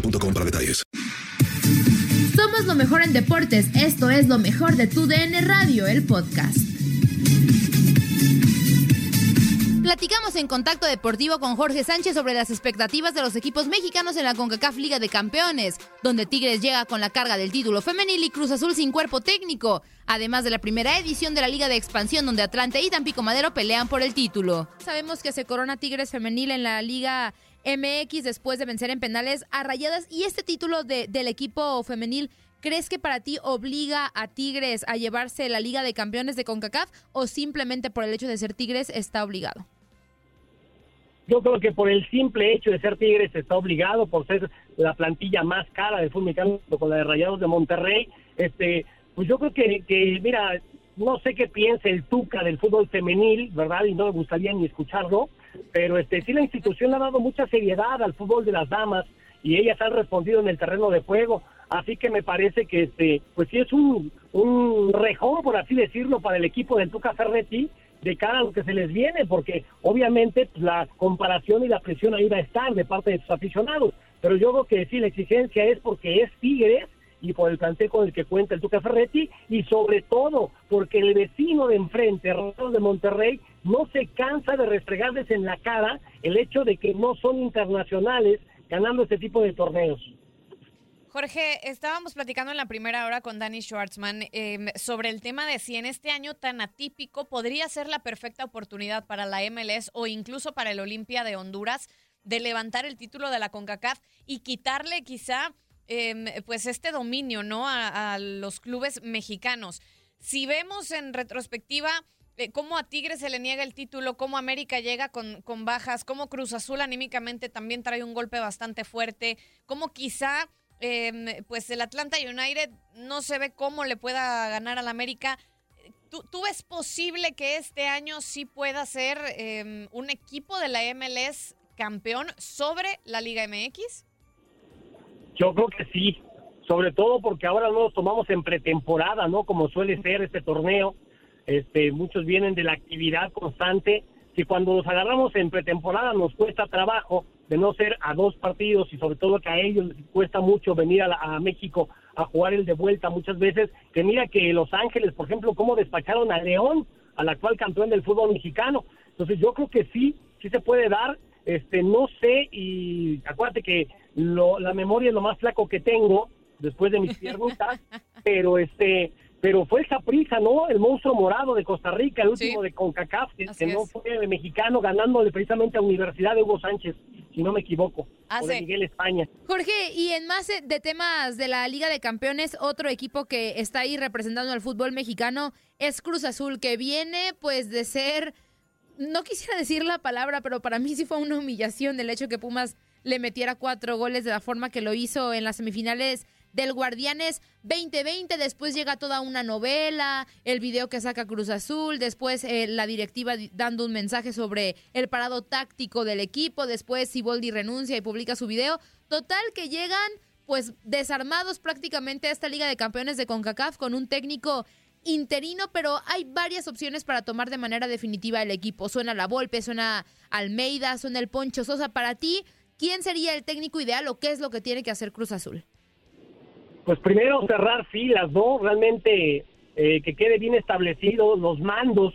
boostmobile.com para detalles. Somos lo mejor en deportes. Esto es lo mejor de tu DN Radio, el podcast. Platicamos en Contacto Deportivo con Jorge Sánchez sobre las expectativas de los equipos mexicanos en la CONCACAF Liga de Campeones, donde Tigres llega con la carga del título femenil y Cruz Azul sin cuerpo técnico, además de la primera edición de la Liga de Expansión donde Atlante y Tampico Madero pelean por el título. Sabemos que se corona Tigres femenil en la Liga MX después de vencer en penales a Rayadas y este título de- del equipo femenil ¿Crees que para ti obliga a Tigres a llevarse la Liga de Campeones de CONCACAF o simplemente por el hecho de ser Tigres está obligado? Yo creo que por el simple hecho de ser Tigres está obligado, por ser la plantilla más cara del fútbol mexicano con la de Rayados de Monterrey. Este, pues yo creo que, que, mira, no sé qué piensa el Tuca del fútbol femenil, ¿verdad? Y no me gustaría ni escucharlo, pero este, sí la institución ha dado mucha seriedad al fútbol de las damas y ellas han respondido en el terreno de juego. Así que me parece que este, pues sí es un, un rejón, por así decirlo, para el equipo del Tuca Ferretti de cara a lo que se les viene, porque obviamente pues, la comparación y la presión ahí va a estar de parte de sus aficionados. Pero yo creo que sí, la exigencia es porque es Tigres y por el plantel con el que cuenta el Tuca Ferretti y sobre todo porque el vecino de enfrente, Rayados de Monterrey, no se cansa de restregarles en la cara el hecho de que no son internacionales ganando este tipo de torneos. Jorge, estábamos platicando en la primera hora con Danny Schwartzman eh, sobre el tema de si en este año tan atípico podría ser la perfecta oportunidad para la MLS o incluso para el Olimpia de Honduras de levantar el título de la CONCACAF y quitarle quizá eh, pues este dominio no a, a, los clubes mexicanos. Si vemos en retrospectiva cómo a Tigres se le niega el título, cómo América llega con, con bajas, cómo Cruz Azul anímicamente también trae un golpe bastante fuerte, cómo quizá eh, pues el Atlanta United no se ve cómo le pueda ganar al América. ¿Tú, ¿Tú, ves posible que este año sí pueda ser eh, un equipo de la MLS campeón sobre la Liga MX? Yo creo que sí, sobre todo porque ahora no nos tomamos en pretemporada, ¿no? Como suele ser este torneo. Este, muchos vienen de la actividad constante. Si cuando nos agarramos en pretemporada nos cuesta trabajo, de no ser a dos partidos y sobre todo que a ellos les cuesta mucho venir a, la, a, México a jugar el de vuelta muchas veces, que mira que Los Ángeles, por ejemplo, cómo despacharon a León, al actual campeón del fútbol mexicano. Entonces yo creo que sí, sí se puede dar, este, no sé, y acuérdate que lo, la memoria es lo más flaco que tengo después de mis piernitas, pero este, pero fue esa prisa, ¿no? El monstruo morado de Costa Rica, el último de CONCACAF, que, que no fue mexicano, ganándole precisamente a Universidad de Hugo Sánchez, si no me equivoco, Ah, o de sí. Miguel España. Jorge, y en más eh, de temas de la Liga de Campeones, otro equipo que está ahí representando al fútbol mexicano es Cruz Azul, que viene pues de ser, no quisiera decir la palabra, pero para mí sí fue una humillación el hecho que Pumas le metiera cuatro goles de la forma que lo hizo en las semifinales del Guardianes 2020, después llega toda una novela, el video que saca Cruz Azul, después eh, la directiva di- dando un mensaje sobre el parado táctico del equipo, después Siboldi renuncia y publica su video. Total que llegan pues desarmados prácticamente a esta Liga de Campeones de CONCACAF con un técnico interino, pero hay varias opciones para tomar de manera definitiva el equipo. Suena la Volpe, suena Almeida, suena el Poncho Sosa. Para ti, ¿quién sería el técnico ideal o qué es lo que tiene que hacer Cruz Azul? Pues primero cerrar filas, ¿no? Realmente eh, que quede bien establecidos los mandos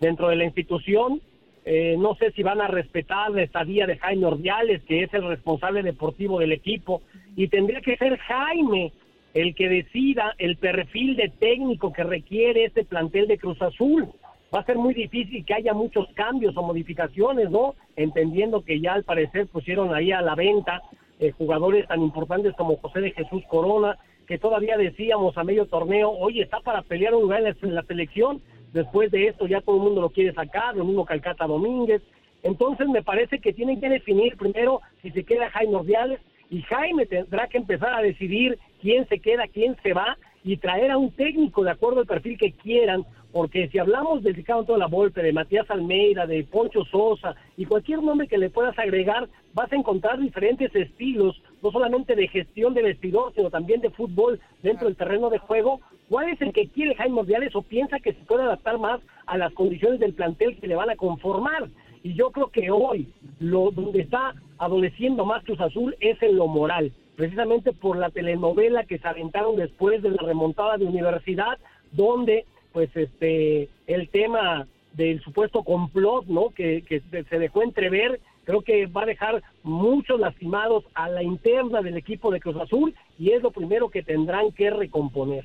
dentro de la institución. Eh, no sé si van a respetar la estadía de Jaime Ordiales, que es el responsable deportivo del equipo, y tendría que ser Jaime el que decida el perfil de técnico que requiere este plantel de Cruz Azul. Va a ser muy difícil que haya muchos cambios o modificaciones, ¿no? Entendiendo que ya al parecer pusieron ahí a la venta eh, jugadores tan importantes como José de Jesús Corona, que todavía decíamos a medio torneo, oye, está para pelear un lugar en la, en la selección, después de esto ya todo el mundo lo quiere sacar, lo mismo Calcata Domínguez, entonces me parece que tienen que definir primero si se queda Jaime Ordiales y Jaime tendrá que empezar a decidir quién se queda, quién se va y traer a un técnico de acuerdo al perfil que quieran, porque si hablamos de Ricardo La Volpe, de Matías Almeida, de Poncho Sosa y cualquier nombre que le puedas agregar, vas a encontrar diferentes estilos, no solamente de gestión de vestidor, sino también de fútbol dentro del terreno de juego. ¿Cuál es el que quiere Jaime Ordiales o piensa que se puede adaptar más a las condiciones del plantel que le van a conformar? Y yo creo que hoy lo donde está adoleciendo más Cruz Azul es en lo moral, precisamente por la telenovela que se aventaron después de la remontada de universidad, donde pues este el tema del supuesto complot, ¿no? Que, que se dejó entrever, creo que va a dejar muchos lastimados a la interna del equipo de Cruz Azul y es lo primero que tendrán que recomponer.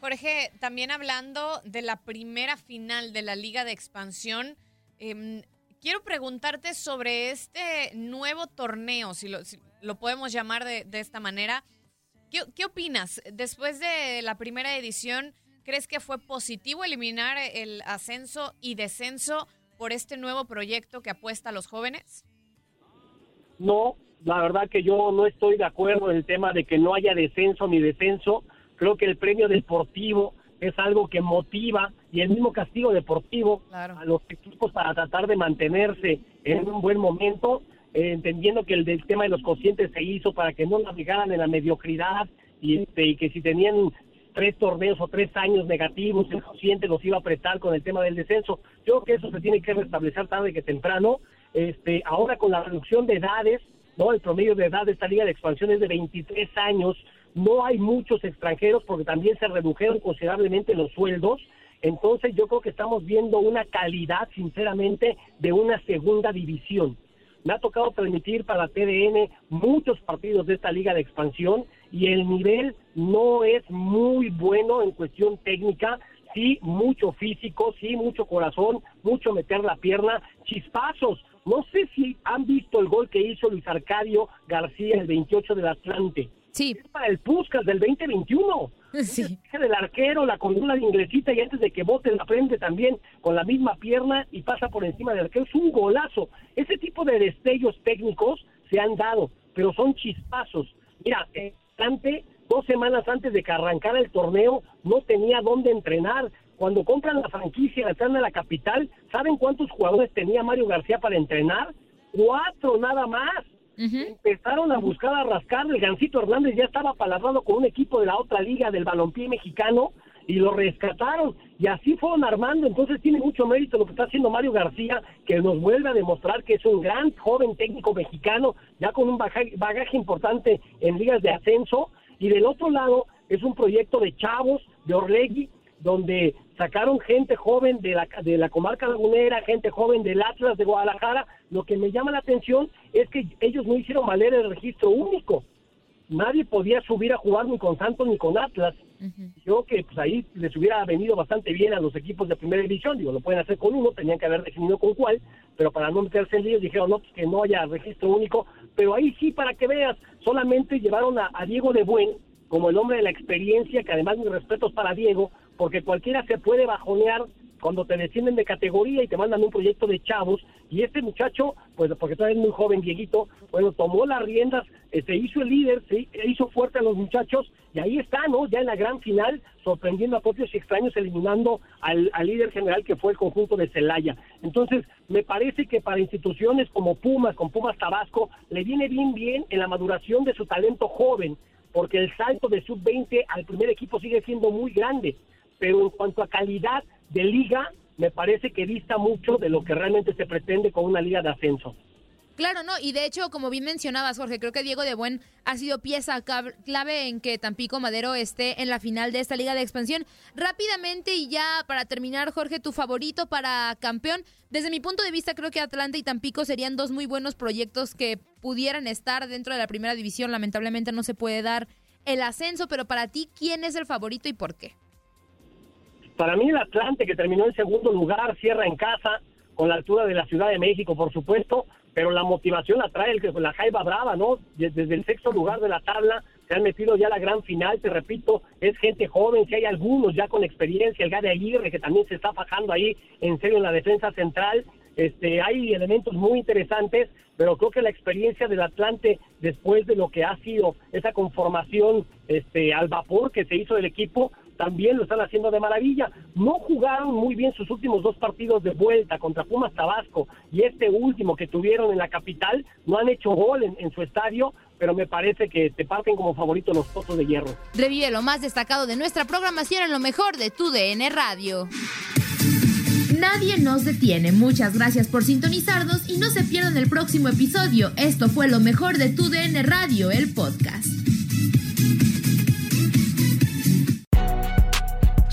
Jorge, también hablando de la primera final de la Liga de Expansión, em, quiero preguntarte sobre este nuevo torneo, si lo, si lo podemos llamar de, esta manera. ¿Qué, qué opinas? Después de la primera edición, ¿crees que fue positivo eliminar el ascenso y descenso por este nuevo proyecto que apuesta a los jóvenes? No, la verdad que yo no estoy de acuerdo en el tema de que no haya descenso ni descenso. Creo que el premio deportivo es algo que motiva y el mismo castigo deportivo a los equipos para tratar de mantenerse en un buen momento, eh, entendiendo que el del tema de los cocientes se hizo para que no navegaran en la mediocridad y, este, y que si tenían tres torneos o tres años negativos, el cociente los iba a apretar con el tema del descenso. Yo creo que eso se tiene que restablecer tarde que temprano. Este, ahora con la reducción de edades, ¿no? El promedio de edad de esta liga de expansión es de 23 años. No hay muchos extranjeros porque también se redujeron considerablemente los sueldos. Entonces yo creo que estamos viendo una calidad, sinceramente, de una segunda división. Me ha tocado transmitir para TDN muchos partidos de esta liga de expansión y el nivel no es muy bueno en cuestión técnica, sí mucho físico, sí mucho corazón, mucho meter la pierna, chispazos. No sé si han visto el gol que hizo Luis Arcadio García el 28 del Atlante. Sí. Es para el Puskas del 2021. Sí. del arquero, la columna de ingresita y antes de que bote la frente también con la misma pierna y pasa por encima del arquero. Es un golazo. Ese tipo de destellos técnicos se han dado, pero son chispazos. Mira, el Atlante, dos semanas antes de que arrancara el torneo, no tenía dónde entrenar. Cuando compran la franquicia, la traen a la capital, ¿saben cuántos jugadores tenía Mario García para entrenar? Cuatro nada más. Empezaron a buscar a rascar. El Gancito Hernández ya estaba palabrado con un equipo de la otra liga del balompié mexicano y lo rescataron y así fueron armando. Entonces tiene mucho mérito lo que está haciendo Mario García, que nos vuelve a demostrar que es un gran joven técnico mexicano, ya con un bagaje, bagaje importante en ligas de ascenso. Y del otro lado es un proyecto de chavos, de Orlegui, donde sacaron gente joven de la, de la comarca lagunera, gente joven del Atlas de Guadalajara. Lo que me llama la atención es que ellos no hicieron valer el registro único. Nadie podía subir a jugar ni con Santos ni con Atlas. Yo que pues ahí les hubiera venido bastante bien a los equipos de primera división. Digo, lo pueden hacer con uno, tenían que haber definido con cuál, pero para no meterse en líos dijeron, no, pues que no haya registro único. Pero ahí sí, para que veas, solamente llevaron a, a Diego de Buen como el hombre de la experiencia, que además mis respetos para Diego, porque cualquiera se puede bajonear cuando te descienden de categoría y te mandan un proyecto de chavos y este muchacho, pues porque todavía es muy joven, Dieguito, bueno, tomó las riendas, se hizo el líder, se hizo fuerte a los muchachos y ahí está, ¿no? Ya en la gran final, sorprendiendo a propios y extraños, eliminando al, al líder general que fue el conjunto de Celaya. Entonces, me parece que para instituciones como Pumas, con Pumas Tabasco, le viene bien bien en la maduración de su talento joven, porque el salto de sub-20 al primer equipo sigue siendo muy grande pero en cuanto a calidad de liga, me parece que dista mucho de lo que realmente se pretende con una liga de ascenso. Claro, no, y de hecho, como bien mencionabas, Jorge, creo que Diego de Buen ha sido pieza clave en que Tampico Madero esté en la final de esta liga de expansión. Rápidamente y ya para terminar, Jorge, tu favorito para campeón. Desde mi punto de vista, creo que Atlanta y Tampico serían dos muy buenos proyectos que pudieran estar dentro de la primera división. Lamentablemente no se puede dar el ascenso, pero para ti, ¿quién es el favorito y por qué? Para mí el Atlante, que terminó en segundo lugar, cierra en casa, con la altura de la Ciudad de México, por supuesto, pero la motivación la trae el, la Jaiba Brava, ¿no? Desde el sexto lugar de la tabla se han metido ya a la gran final, te repito, es gente joven, si hay algunos ya con experiencia, el Gade Aguirre, que también se está fajando ahí en serio en la defensa central, este, hay elementos muy interesantes, pero creo que la experiencia del Atlante después de lo que ha sido esa conformación este, al vapor que se hizo del equipo, también lo están haciendo de maravilla. No jugaron muy bien sus últimos dos partidos de vuelta contra Pumas Tabasco y este último que tuvieron en la capital, no han hecho gol en, su estadio, pero me parece que te parten como favorito los Pozos de Hierro. Revive lo más destacado de nuestra programación en lo mejor de tu DN Radio. Nadie nos detiene. Muchas gracias por sintonizarnos y no se pierdan el próximo episodio. Esto fue lo mejor de tu DN Radio, el podcast.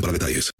para detalles.